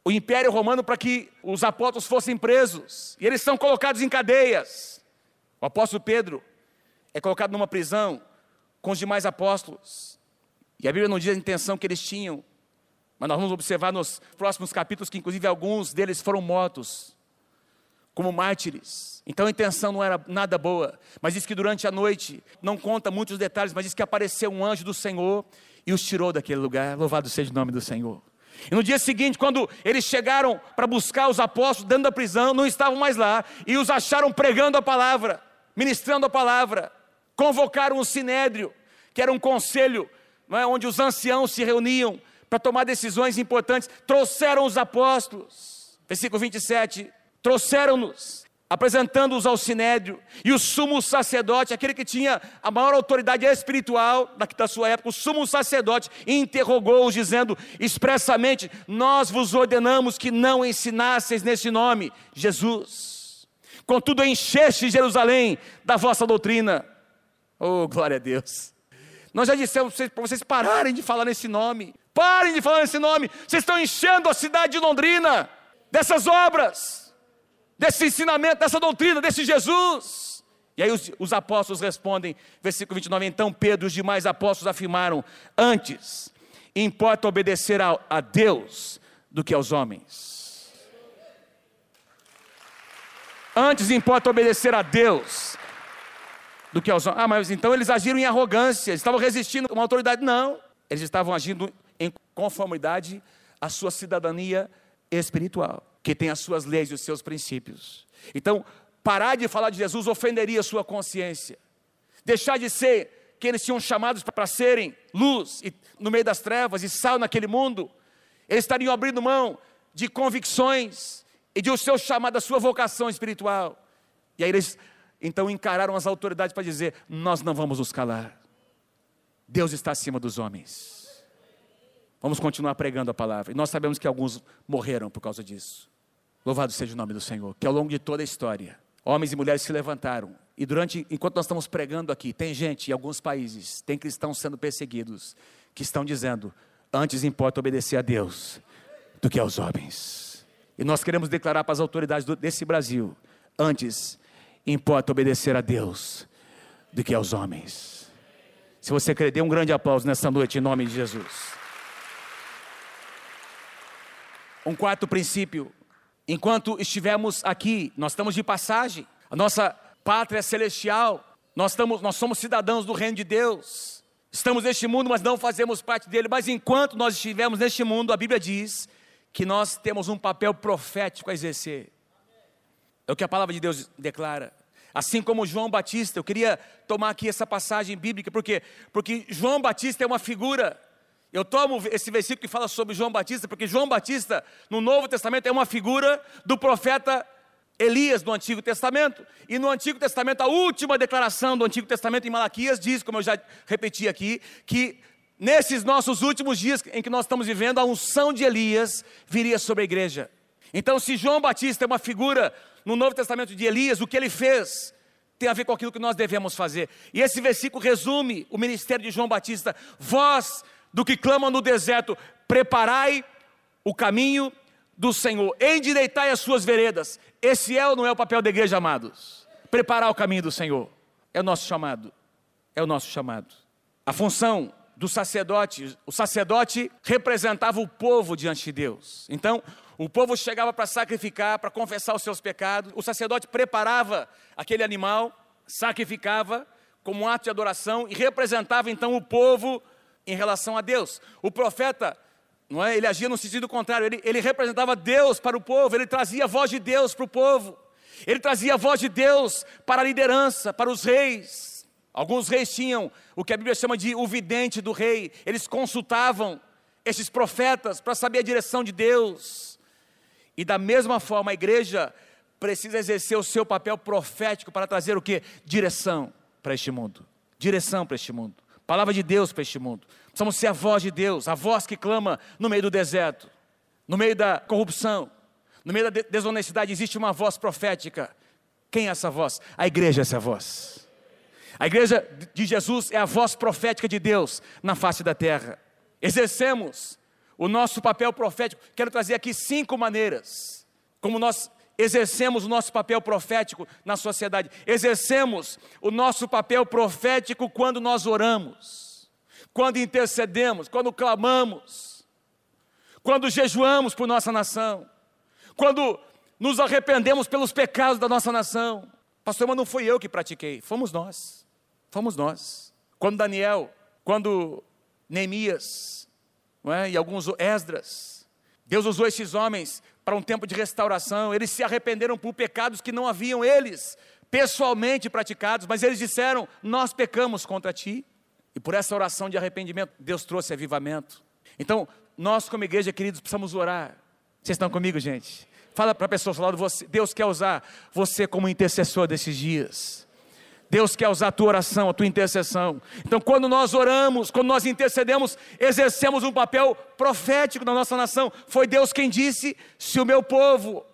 o Império Romano para que os apóstolos fossem presos, e eles são colocados em cadeias. O apóstolo Pedro é colocado numa prisão com os demais apóstolos, e a Bíblia não diz a intenção que eles tinham, mas nós vamos observar nos próximos capítulos que, inclusive, alguns deles foram mortos como mártires. Então a intenção não era nada boa, mas diz que durante a noite, não conta muitos detalhes, mas diz que apareceu um anjo do Senhor e os tirou daquele lugar. Louvado seja o nome do Senhor. E no dia seguinte, quando eles chegaram para buscar os apóstolos dentro da prisão, não estavam mais lá e os acharam pregando a palavra, ministrando a palavra. Convocaram o sinédrio, que era um conselho é, onde os anciãos se reuniam para tomar decisões importantes. Trouxeram os apóstolos. Versículo 27 trouxeram-nos, apresentando-os ao sinédrio, e o sumo sacerdote, aquele que tinha a maior autoridade espiritual da sua época, o sumo sacerdote, interrogou-os, dizendo expressamente: Nós vos ordenamos que não ensinasseis nesse nome, Jesus. Contudo, encheste Jerusalém da vossa doutrina. Oh, glória a Deus. Nós já dissemos para vocês pararem de falar nesse nome. Parem de falar nesse nome. Vocês estão enchendo a cidade de Londrina dessas obras desse ensinamento, dessa doutrina, desse Jesus. E aí os, os, apóstolos respondem, versículo 29, então Pedro e os demais apóstolos afirmaram, antes, importa obedecer a, a Deus do que aos homens. Antes importa obedecer a Deus do que aos homens. Ah, mas então eles agiram em arrogância, eles estavam resistindo a uma autoridade. Não, eles estavam agindo em conformidade à sua cidadania espiritual que tem as suas leis e os seus princípios. Então, parar de falar de Jesus ofenderia a sua consciência. Deixar de ser que eles tinham chamados para serem luz e, no meio das trevas e sal naquele mundo. Eles estariam abrindo mão de convicções e de o seu chamado, da sua vocação espiritual. E aí eles então encararam as autoridades para dizer: Nós não vamos nos calar. Deus está acima dos homens. Vamos continuar pregando a palavra. E nós sabemos que alguns morreram por causa disso. Louvado seja o nome do Senhor. Que ao longo de toda a história, homens e mulheres se levantaram. E durante, enquanto nós estamos pregando aqui, tem gente em alguns países, tem cristãos sendo perseguidos, que estão dizendo: antes importa obedecer a Deus do que aos homens. E nós queremos declarar para as autoridades desse Brasil: antes importa obedecer a Deus do que aos homens. Se você quer, dê um grande aplauso nessa noite em nome de Jesus. Um quarto princípio: enquanto estivermos aqui, nós estamos de passagem, a nossa pátria celestial, nós, estamos, nós somos cidadãos do reino de Deus. Estamos neste mundo, mas não fazemos parte dele. Mas enquanto nós estivermos neste mundo, a Bíblia diz que nós temos um papel profético a exercer. É o que a palavra de Deus declara. Assim como João Batista, eu queria tomar aqui essa passagem bíblica, porque porque João Batista é uma figura. Eu tomo esse versículo que fala sobre João Batista, porque João Batista, no Novo Testamento, é uma figura do profeta Elias no Antigo Testamento. E no Antigo Testamento, a última declaração do Antigo Testamento em Malaquias diz, como eu já repeti aqui, que nesses nossos últimos dias em que nós estamos vivendo, a unção de Elias viria sobre a igreja. Então, se João Batista é uma figura no Novo Testamento de Elias, o que ele fez tem a ver com aquilo que nós devemos fazer. E esse versículo resume o ministério de João Batista: Vós, do que clamam no deserto, preparai o caminho do Senhor, endireitai as suas veredas. Esse é ou não é o papel da igreja, amados? Preparar o caminho do Senhor. É o nosso chamado. É o nosso chamado. A função do sacerdote, o sacerdote representava o povo diante de Deus. Então, o povo chegava para sacrificar, para confessar os seus pecados. O sacerdote preparava aquele animal, sacrificava como um ato de adoração e representava então o povo em relação a Deus. O profeta, não é? Ele agia no sentido contrário. Ele, ele representava Deus para o povo. Ele trazia a voz de Deus para o povo. Ele trazia a voz de Deus para a liderança, para os reis. Alguns reis tinham o que a Bíblia chama de o vidente do rei. Eles consultavam esses profetas para saber a direção de Deus. E da mesma forma, a igreja precisa exercer o seu papel profético para trazer o que? Direção para este mundo. Direção para este mundo. Palavra de Deus para este mundo. Precisamos ser a voz de Deus, a voz que clama no meio do deserto, no meio da corrupção, no meio da desonestidade. Existe uma voz profética. Quem é essa voz? A igreja é essa voz. A igreja de Jesus é a voz profética de Deus na face da terra. Exercemos o nosso papel profético. Quero trazer aqui cinco maneiras como nós exercemos o nosso papel profético na sociedade. Exercemos o nosso papel profético quando nós oramos, quando intercedemos, quando clamamos, quando jejuamos por nossa nação, quando nos arrependemos pelos pecados da nossa nação. Pastor, mas não fui eu que pratiquei, fomos nós. Fomos nós. Quando Daniel, quando Neemias, é? e alguns Esdras. Deus usou esses homens para um tempo de restauração. Eles se arrependeram por pecados que não haviam eles pessoalmente praticados, mas eles disseram: Nós pecamos contra ti. E por essa oração de arrependimento, Deus trouxe avivamento. Então, nós, como igreja, queridos, precisamos orar. Vocês estão comigo, gente? Fala para a pessoa ao lado, você, Deus quer usar você como intercessor desses dias. Deus quer usar a tua oração, a tua intercessão. Então, quando nós oramos, quando nós intercedemos, exercemos um papel profético na nossa nação. Foi Deus quem disse: se o meu povo,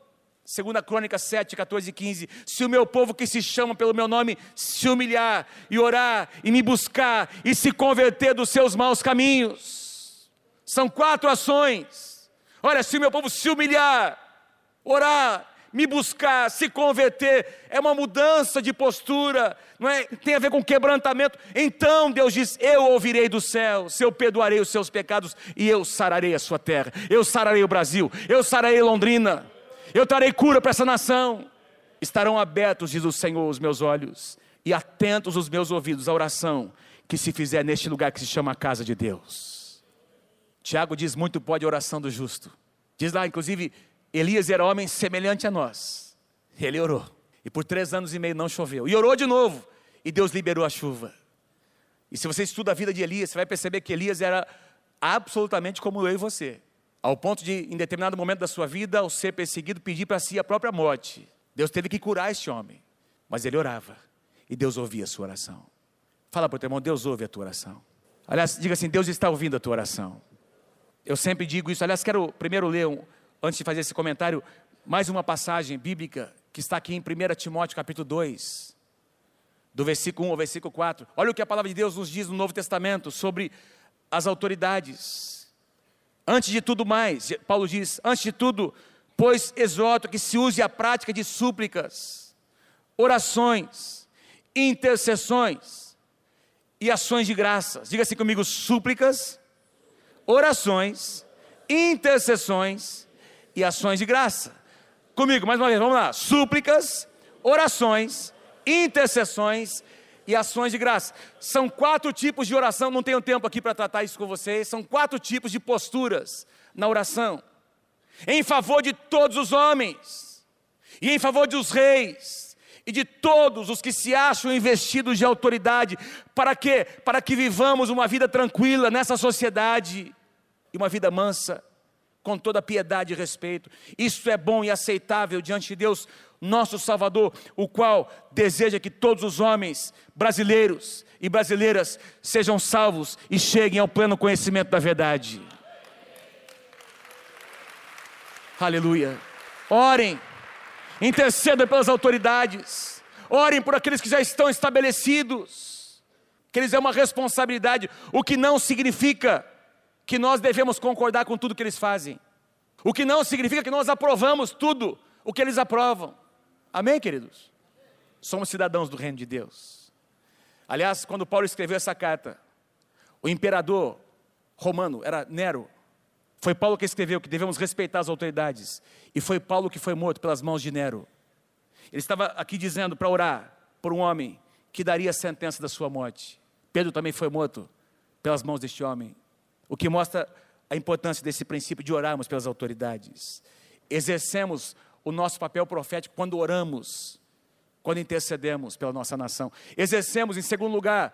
segunda Crônica 7, 14 e 15, se o meu povo que se chama pelo meu nome se humilhar e orar e me buscar e se converter dos seus maus caminhos. São quatro ações. Olha, se o meu povo se humilhar, orar me buscar, se converter, é uma mudança de postura, não é? Tem a ver com quebrantamento. Então Deus diz: Eu ouvirei do céu, se eu perdoarei os seus pecados e eu sararei a sua terra. Eu sararei o Brasil, eu sararei Londrina. Eu trarei cura para essa nação. Estarão abertos, diz o Senhor, os meus olhos e atentos os meus ouvidos à oração que se fizer neste lugar que se chama a casa de Deus. Tiago diz muito pode a oração do justo. Diz lá, inclusive, Elias era homem semelhante a nós. Ele orou. E por três anos e meio não choveu. E orou de novo. E Deus liberou a chuva. E se você estuda a vida de Elias, você vai perceber que Elias era absolutamente como eu e você. Ao ponto de, em determinado momento da sua vida, ao ser perseguido, pedir para si a própria morte. Deus teve que curar este homem. Mas ele orava. E Deus ouvia a sua oração. Fala para o teu irmão, Deus ouve a tua oração. Aliás, diga assim: Deus está ouvindo a tua oração. Eu sempre digo isso. Aliás, quero primeiro ler, um, antes de fazer esse comentário, mais uma passagem bíblica que está aqui em 1 Timóteo capítulo 2, do versículo 1 ao versículo 4. Olha o que a palavra de Deus nos diz no Novo Testamento sobre as autoridades. Antes de tudo mais, Paulo diz: antes de tudo, pois exorto que se use a prática de súplicas, orações, intercessões e ações de graças. Diga assim comigo: súplicas, orações, intercessões e ações de graça. Comigo, mais uma vez, vamos lá. Súplicas, orações, intercessões e ações de graça. São quatro tipos de oração, não tenho tempo aqui para tratar isso com vocês. São quatro tipos de posturas na oração: em favor de todos os homens, e em favor dos reis, e de todos os que se acham investidos de autoridade, para quê? Para que vivamos uma vida tranquila nessa sociedade e uma vida mansa, com toda piedade e respeito. Isso é bom e aceitável diante de Deus, nosso Salvador, o qual deseja que todos os homens brasileiros e brasileiras sejam salvos e cheguem ao pleno conhecimento da verdade. Aleluia. Orem interceda pelas autoridades, orem por aqueles que já estão estabelecidos, que eles é uma responsabilidade, o que não significa que nós devemos concordar com tudo que eles fazem, o que não significa que nós aprovamos tudo o que eles aprovam, amém, queridos? Somos cidadãos do reino de Deus. Aliás, quando Paulo escreveu essa carta, o imperador romano era Nero, foi Paulo que escreveu que devemos respeitar as autoridades. E foi Paulo que foi morto pelas mãos de Nero. Ele estava aqui dizendo para orar por um homem que daria a sentença da sua morte. Pedro também foi morto pelas mãos deste homem. O que mostra a importância desse princípio de orarmos pelas autoridades. Exercemos o nosso papel profético quando oramos, quando intercedemos pela nossa nação. Exercemos, em segundo lugar,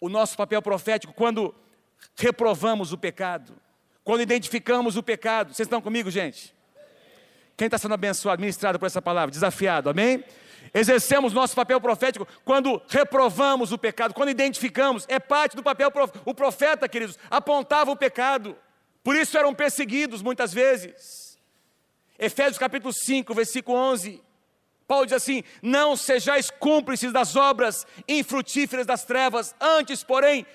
o nosso papel profético quando reprovamos o pecado. Quando identificamos o pecado, vocês estão comigo, gente? Quem está sendo abençoado, ministrado por essa palavra, desafiado, amém? Exercemos nosso papel profético quando reprovamos o pecado, quando identificamos, é parte do papel. O profeta, queridos, apontava o pecado, por isso eram perseguidos muitas vezes. Efésios capítulo 5, versículo 11. Paulo diz assim: Não sejais cúmplices das obras infrutíferas das trevas, antes, porém,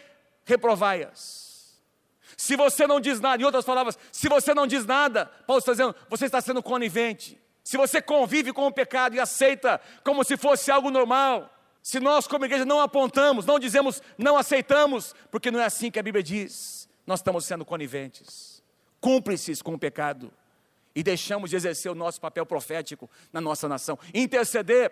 reprovai-as. Se você não diz nada, em outras palavras, se você não diz nada, Paulo está dizendo, você está sendo conivente. Se você convive com o pecado e aceita como se fosse algo normal, se nós, como igreja, não apontamos, não dizemos, não aceitamos, porque não é assim que a Bíblia diz, nós estamos sendo coniventes, cúmplices com o pecado, e deixamos de exercer o nosso papel profético na nossa nação. Interceder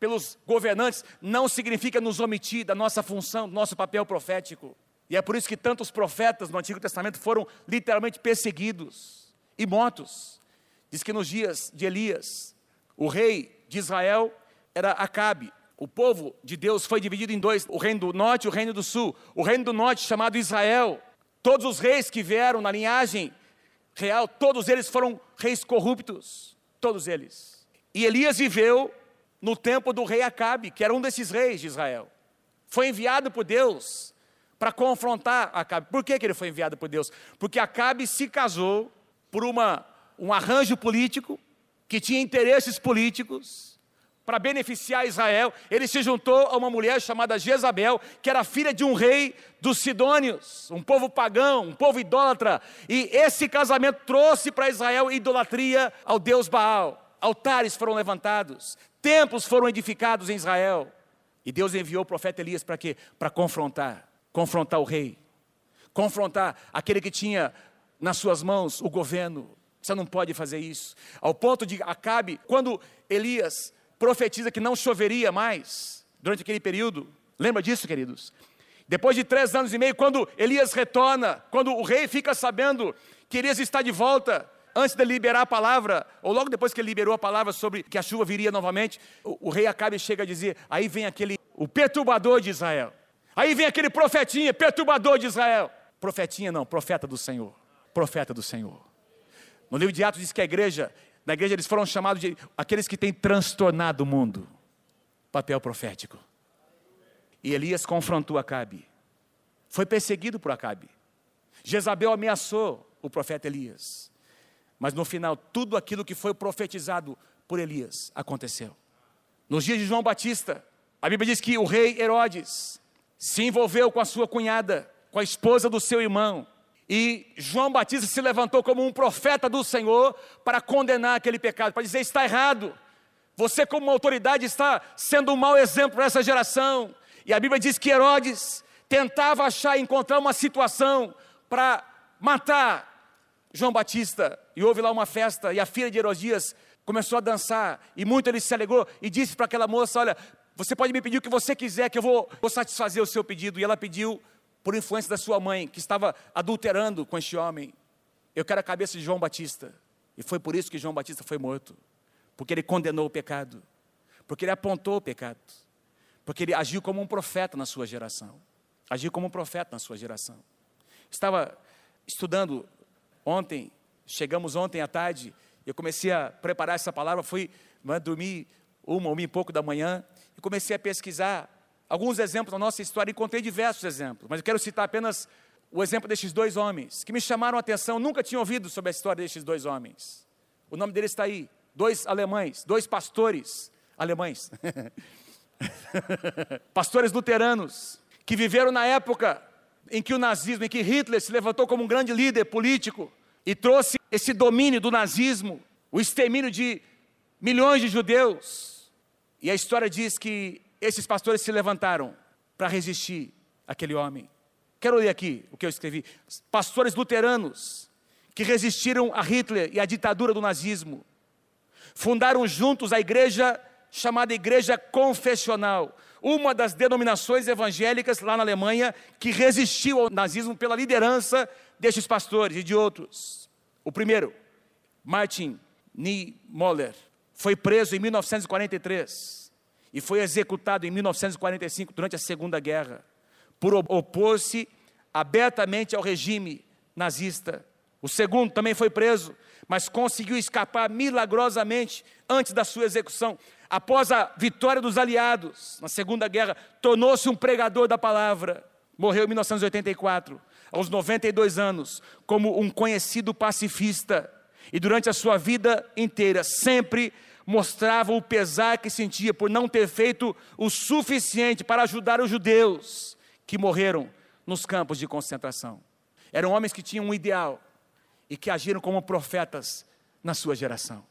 pelos governantes não significa nos omitir da nossa função, do nosso papel profético. E é por isso que tantos profetas no Antigo Testamento foram literalmente perseguidos e mortos. Diz que nos dias de Elias, o rei de Israel era Acabe. O povo de Deus foi dividido em dois: o reino do norte e o reino do sul. O reino do norte, chamado Israel, todos os reis que vieram na linhagem real, todos eles foram reis corruptos. Todos eles. E Elias viveu no tempo do rei Acabe, que era um desses reis de Israel. Foi enviado por Deus para confrontar Acabe. Por que, que ele foi enviado por Deus? Porque Acabe se casou por uma, um arranjo político que tinha interesses políticos para beneficiar Israel. Ele se juntou a uma mulher chamada Jezabel, que era filha de um rei dos Sidônios, um povo pagão, um povo idólatra. E esse casamento trouxe para Israel idolatria ao Deus Baal. Altares foram levantados, templos foram edificados em Israel. E Deus enviou o profeta Elias para quê? Para confrontar confrontar o rei, confrontar aquele que tinha nas suas mãos o governo. Você não pode fazer isso. Ao ponto de Acabe, quando Elias profetiza que não choveria mais durante aquele período, lembra disso, queridos? Depois de três anos e meio, quando Elias retorna, quando o rei fica sabendo que Elias está de volta, antes de liberar a palavra, ou logo depois que ele liberou a palavra sobre que a chuva viria novamente, o, o rei Acabe chega a dizer: aí vem aquele, o perturbador de Israel. Aí vem aquele profetinha, perturbador de Israel. Profetinha não, profeta do Senhor. Profeta do Senhor. No livro de Atos diz que a igreja, na igreja eles foram chamados de aqueles que têm transtornado o mundo. Papel profético. E Elias confrontou Acabe. foi perseguido por Acabe. Jezabel ameaçou o profeta Elias. Mas no final, tudo aquilo que foi profetizado por Elias aconteceu. Nos dias de João Batista, a Bíblia diz que o rei Herodes se envolveu com a sua cunhada, com a esposa do seu irmão. E João Batista se levantou como um profeta do Senhor para condenar aquele pecado, para dizer: está errado. Você, como autoridade, está sendo um mau exemplo para essa geração. E a Bíblia diz que Herodes tentava achar, encontrar uma situação para matar João Batista. E houve lá uma festa, e a filha de Herodias começou a dançar, e muito ele se alegrou e disse para aquela moça: Olha, você pode me pedir o que você quiser, que eu vou, vou satisfazer o seu pedido. E ela pediu, por influência da sua mãe, que estava adulterando com este homem: Eu quero a cabeça de João Batista. E foi por isso que João Batista foi morto porque ele condenou o pecado, porque ele apontou o pecado, porque ele agiu como um profeta na sua geração. Agiu como um profeta na sua geração. Estava estudando ontem, chegamos ontem à tarde, eu comecei a preparar essa palavra, fui né, dormir uma, uma e pouco da manhã, e comecei a pesquisar alguns exemplos da nossa história, encontrei diversos exemplos, mas eu quero citar apenas o exemplo destes dois homens, que me chamaram a atenção, nunca tinha ouvido sobre a história destes dois homens. O nome deles está aí, dois alemães, dois pastores alemães, pastores luteranos, que viveram na época em que o nazismo, em que Hitler se levantou como um grande líder político e trouxe esse domínio do nazismo, o extermínio de milhões de judeus. E a história diz que esses pastores se levantaram para resistir àquele homem. Quero ler aqui o que eu escrevi. Pastores luteranos que resistiram a Hitler e à ditadura do nazismo fundaram juntos a igreja chamada Igreja Confessional, uma das denominações evangélicas lá na Alemanha que resistiu ao nazismo pela liderança destes pastores e de outros. O primeiro, Martin Niemöller, foi preso em 1943 e foi executado em 1945 durante a Segunda Guerra por opor-se abertamente ao regime nazista. O segundo também foi preso mas conseguiu escapar milagrosamente antes da sua execução. Após a vitória dos aliados na Segunda Guerra, tornou-se um pregador da palavra. Morreu em 1984, aos 92 anos, como um conhecido pacifista. E durante a sua vida inteira, sempre mostrava o pesar que sentia por não ter feito o suficiente para ajudar os judeus que morreram nos campos de concentração. Eram homens que tinham um ideal, e que agiram como profetas na sua geração.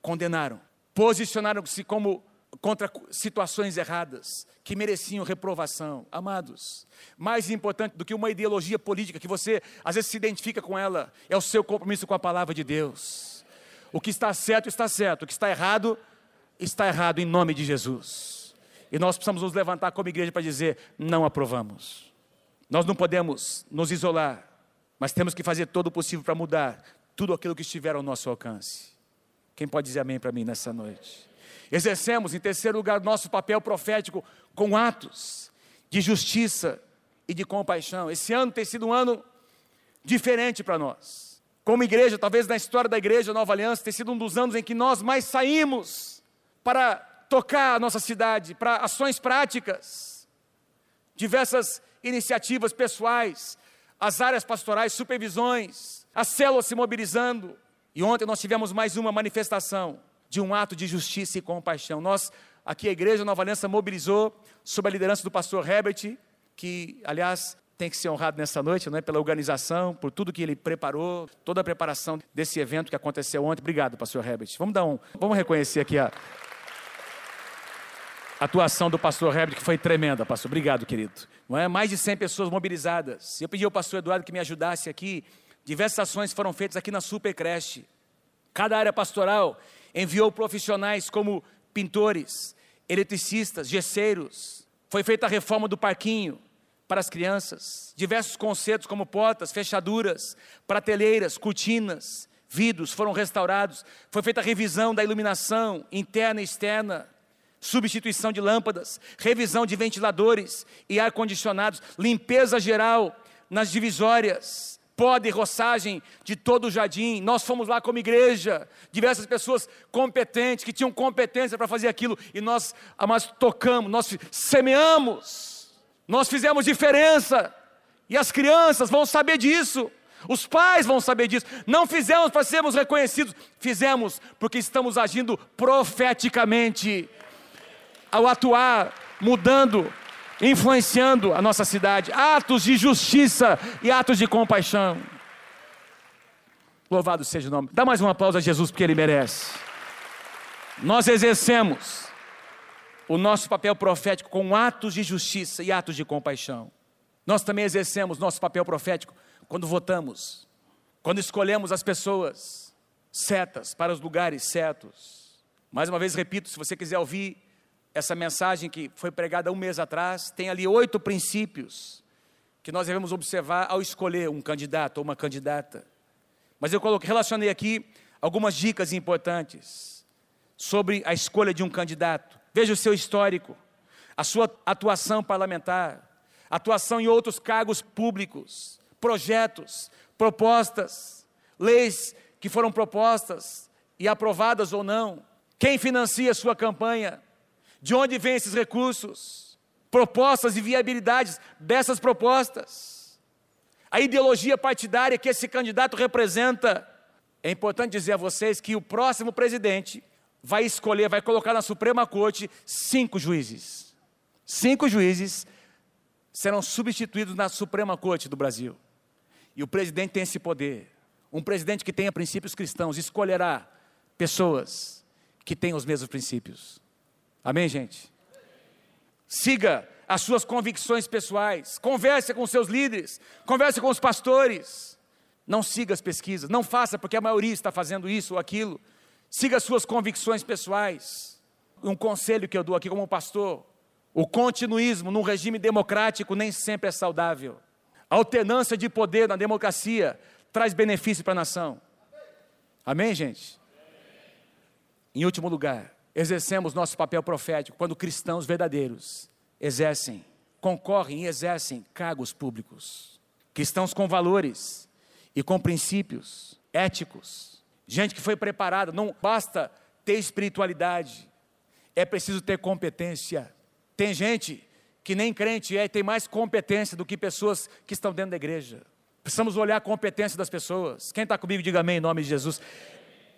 Condenaram, posicionaram-se como contra situações erradas que mereciam reprovação. Amados, mais importante do que uma ideologia política que você às vezes se identifica com ela, é o seu compromisso com a palavra de Deus. O que está certo está certo, o que está errado está errado em nome de Jesus. E nós precisamos nos levantar como igreja para dizer: não aprovamos. Nós não podemos nos isolar mas temos que fazer todo o possível para mudar tudo aquilo que estiver ao nosso alcance. Quem pode dizer amém para mim nessa noite? Exercemos, em terceiro lugar, nosso papel profético com atos de justiça e de compaixão. Esse ano tem sido um ano diferente para nós. Como igreja, talvez na história da igreja Nova Aliança, tem sido um dos anos em que nós mais saímos para tocar a nossa cidade, para ações práticas, diversas iniciativas pessoais, as áreas pastorais, supervisões, as células se mobilizando. E ontem nós tivemos mais uma manifestação de um ato de justiça e compaixão. Nós, aqui a Igreja Nova Aliança, mobilizou, sob a liderança do pastor Herbert, que, aliás, tem que ser honrado nessa noite, não é? pela organização, por tudo que ele preparou, toda a preparação desse evento que aconteceu ontem. Obrigado, pastor Herbert. Vamos dar um, vamos reconhecer aqui a atuação do pastor Herbert, que foi tremenda, pastor. Obrigado, querido. Não é? Mais de 100 pessoas mobilizadas. Eu pedi ao pastor Eduardo que me ajudasse aqui. Diversas ações foram feitas aqui na Super Creche. Cada área pastoral enviou profissionais como pintores, eletricistas, gesseiros. Foi feita a reforma do parquinho para as crianças. Diversos concertos como portas, fechaduras, prateleiras, cortinas, vidros foram restaurados. Foi feita a revisão da iluminação interna e externa substituição de lâmpadas, revisão de ventiladores e ar-condicionados, limpeza geral nas divisórias, pó de roçagem de todo o jardim. Nós fomos lá como igreja, diversas pessoas competentes, que tinham competência para fazer aquilo, e nós, nós tocamos, nós semeamos, nós fizemos diferença. E as crianças vão saber disso. Os pais vão saber disso. Não fizemos para sermos reconhecidos, fizemos porque estamos agindo profeticamente. Ao atuar, mudando, influenciando a nossa cidade. Atos de justiça e atos de compaixão. Louvado seja o nome. Dá mais uma pausa a Jesus porque ele merece. Nós exercemos o nosso papel profético com atos de justiça e atos de compaixão. Nós também exercemos nosso papel profético quando votamos, quando escolhemos as pessoas certas para os lugares certos. Mais uma vez repito, se você quiser ouvir essa mensagem que foi pregada um mês atrás, tem ali oito princípios que nós devemos observar ao escolher um candidato ou uma candidata. Mas eu coloquei, relacionei aqui algumas dicas importantes sobre a escolha de um candidato. Veja o seu histórico, a sua atuação parlamentar, atuação em outros cargos públicos, projetos, propostas, leis que foram propostas e aprovadas ou não. Quem financia a sua campanha? De onde vêm esses recursos? Propostas e viabilidades dessas propostas a ideologia partidária que esse candidato representa. É importante dizer a vocês que o próximo presidente vai escolher, vai colocar na Suprema Corte cinco juízes. Cinco juízes serão substituídos na Suprema Corte do Brasil. E o presidente tem esse poder. Um presidente que tenha princípios cristãos escolherá pessoas que tenham os mesmos princípios. Amém, gente? Siga as suas convicções pessoais, converse com seus líderes, converse com os pastores. Não siga as pesquisas, não faça porque a maioria está fazendo isso ou aquilo. Siga as suas convicções pessoais. Um conselho que eu dou aqui como pastor: o continuismo num regime democrático nem sempre é saudável. A alternância de poder na democracia traz benefício para a nação. Amém, gente? Em último lugar, exercemos nosso papel profético quando cristãos verdadeiros exercem, concorrem e exercem cargos públicos. Cristãos com valores e com princípios éticos. Gente que foi preparada, não basta ter espiritualidade, é preciso ter competência. Tem gente que nem crente é e tem mais competência do que pessoas que estão dentro da igreja. Precisamos olhar a competência das pessoas. Quem está comigo, diga amém em nome de Jesus.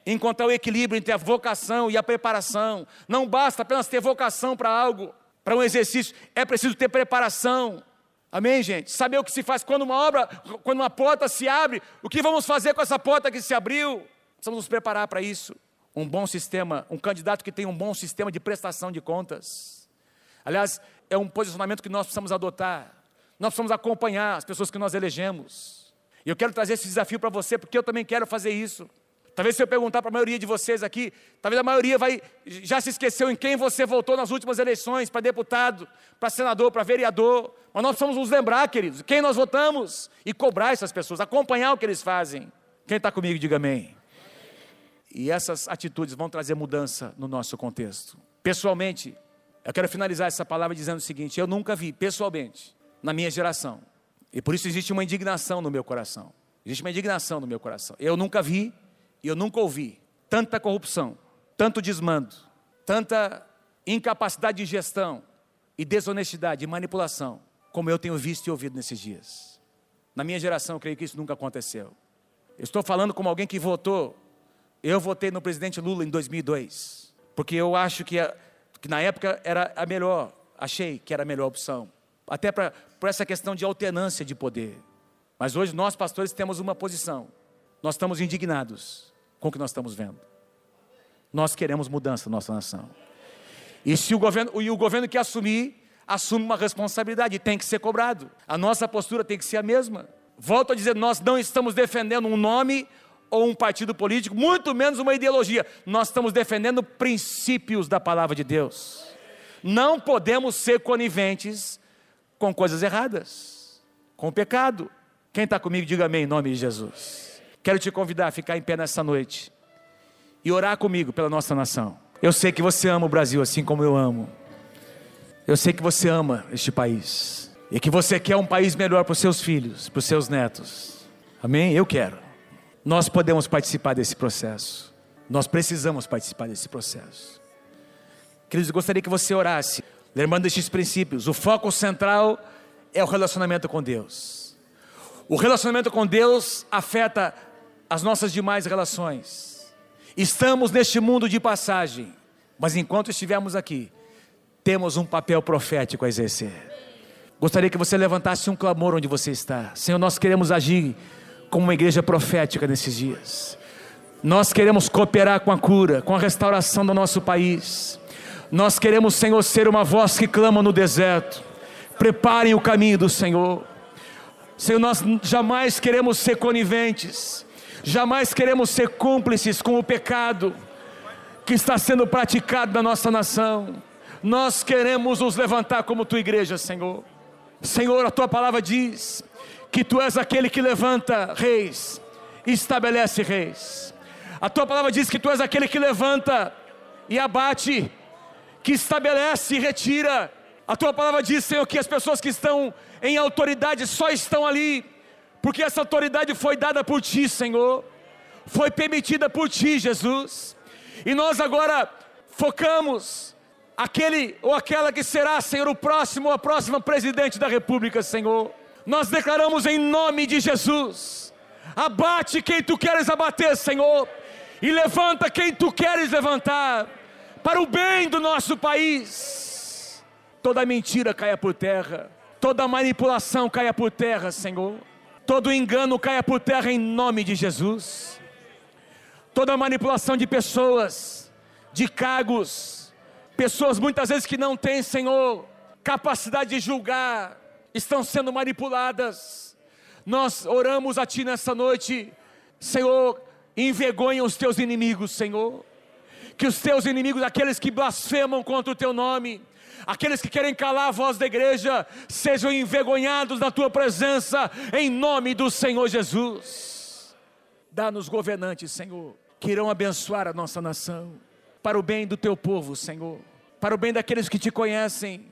Encontrar o equilíbrio entre a vocação e a preparação. Não basta apenas ter vocação para algo para um exercício, é preciso ter preparação. Amém, gente? Saber o que se faz quando uma obra, quando uma porta se abre, o que vamos fazer com essa porta que se abriu? Precisamos nos preparar para isso. Um bom sistema, um candidato que tem um bom sistema de prestação de contas. Aliás, é um posicionamento que nós precisamos adotar. Nós precisamos acompanhar as pessoas que nós elegemos. E eu quero trazer esse desafio para você, porque eu também quero fazer isso. Talvez se eu perguntar para a maioria de vocês aqui, talvez a maioria vai já se esqueceu em quem você votou nas últimas eleições, para deputado, para senador, para vereador. Mas nós precisamos nos lembrar, queridos, quem nós votamos e cobrar essas pessoas, acompanhar o que eles fazem. Quem está comigo, diga amém. E essas atitudes vão trazer mudança no nosso contexto. Pessoalmente, eu quero finalizar essa palavra dizendo o seguinte: eu nunca vi, pessoalmente, na minha geração, e por isso existe uma indignação no meu coração. Existe uma indignação no meu coração. Eu nunca vi e eu nunca ouvi tanta corrupção, tanto desmando, tanta incapacidade de gestão e desonestidade e manipulação, como eu tenho visto e ouvido nesses dias. Na minha geração, eu creio que isso nunca aconteceu. Eu estou falando como alguém que votou. Eu votei no presidente Lula em 2002, porque eu acho que, que na época era a melhor, achei que era a melhor opção, até por essa questão de alternância de poder. Mas hoje nós, pastores, temos uma posição. Nós estamos indignados com o que nós estamos vendo. Nós queremos mudança na nossa nação. E se o governo, e o governo que assumir, assume uma responsabilidade, tem que ser cobrado. A nossa postura tem que ser a mesma. Volto a dizer, nós não estamos defendendo um nome ou um partido político, muito menos uma ideologia. Nós estamos defendendo princípios da palavra de Deus. Não podemos ser coniventes com coisas erradas, com o pecado. Quem está comigo, diga amém em nome de Jesus. Quero te convidar a ficar em pé nessa noite e orar comigo pela nossa nação. Eu sei que você ama o Brasil assim como eu amo. Eu sei que você ama este país e que você quer um país melhor para os seus filhos, para os seus netos. Amém? Eu quero. Nós podemos participar desse processo. Nós precisamos participar desse processo. Queridos, eu gostaria que você orasse, lembrando destes princípios. O foco central é o relacionamento com Deus. O relacionamento com Deus afeta as nossas demais relações. Estamos neste mundo de passagem, mas enquanto estivermos aqui, temos um papel profético a exercer. Gostaria que você levantasse um clamor onde você está. Senhor, nós queremos agir como uma igreja profética nesses dias. Nós queremos cooperar com a cura, com a restauração do nosso país. Nós queremos, Senhor, ser uma voz que clama no deserto. Preparem o caminho do Senhor. Senhor, nós jamais queremos ser coniventes, jamais queremos ser cúmplices com o pecado que está sendo praticado na nossa nação. Nós queremos nos levantar como tua igreja, Senhor. Senhor, a tua palavra diz que tu és aquele que levanta reis estabelece reis. A tua palavra diz que tu és aquele que levanta e abate, que estabelece e retira. A tua palavra diz, Senhor, que as pessoas que estão em autoridade só estão ali porque essa autoridade foi dada por ti, Senhor. Foi permitida por ti, Jesus. E nós agora focamos aquele ou aquela que será, Senhor, o próximo ou a próxima presidente da República, Senhor nós declaramos em nome de Jesus: abate quem tu queres abater, Senhor, e levanta quem tu queres levantar, para o bem do nosso país. Toda mentira caia por terra, toda manipulação caia por terra, Senhor, todo engano caia por terra em nome de Jesus. Toda manipulação de pessoas, de cargos, pessoas muitas vezes que não têm, Senhor, capacidade de julgar, estão sendo manipuladas. Nós oramos a Ti nessa noite, Senhor, envergonha os Teus inimigos, Senhor. Que os Teus inimigos, aqueles que blasfemam contra o Teu nome, aqueles que querem calar a voz da igreja, sejam envergonhados na Tua presença, em nome do Senhor Jesus. Dá-nos governantes, Senhor, que irão abençoar a nossa nação, para o bem do Teu povo, Senhor, para o bem daqueles que Te conhecem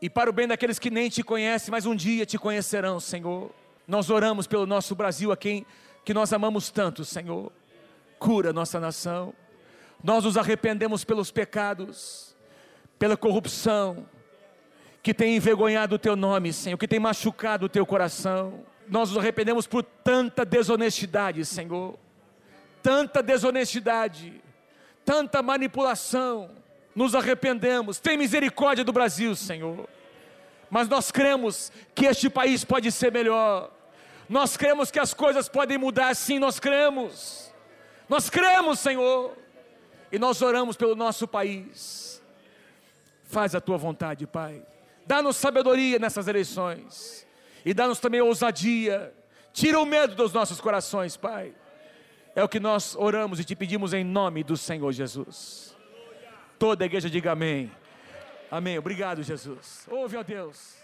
e para o bem daqueles que nem te conhecem, mas um dia te conhecerão, Senhor. Nós oramos pelo nosso Brasil, a quem que nós amamos tanto, Senhor. Cura nossa nação. Nós nos arrependemos pelos pecados, pela corrupção que tem envergonhado o teu nome, Senhor, que tem machucado o teu coração. Nós nos arrependemos por tanta desonestidade, Senhor. Tanta desonestidade, tanta manipulação, nos arrependemos. Tem misericórdia do Brasil, Senhor. Mas nós cremos que este país pode ser melhor. Nós cremos que as coisas podem mudar, sim, nós cremos. Nós cremos, Senhor. E nós oramos pelo nosso país. Faz a tua vontade, Pai. Dá-nos sabedoria nessas eleições. E dá-nos também ousadia. Tira o medo dos nossos corações, Pai. É o que nós oramos e te pedimos em nome do Senhor Jesus. Toda a igreja diga amém. Amém. Obrigado, Jesus. Ouve, ó Deus.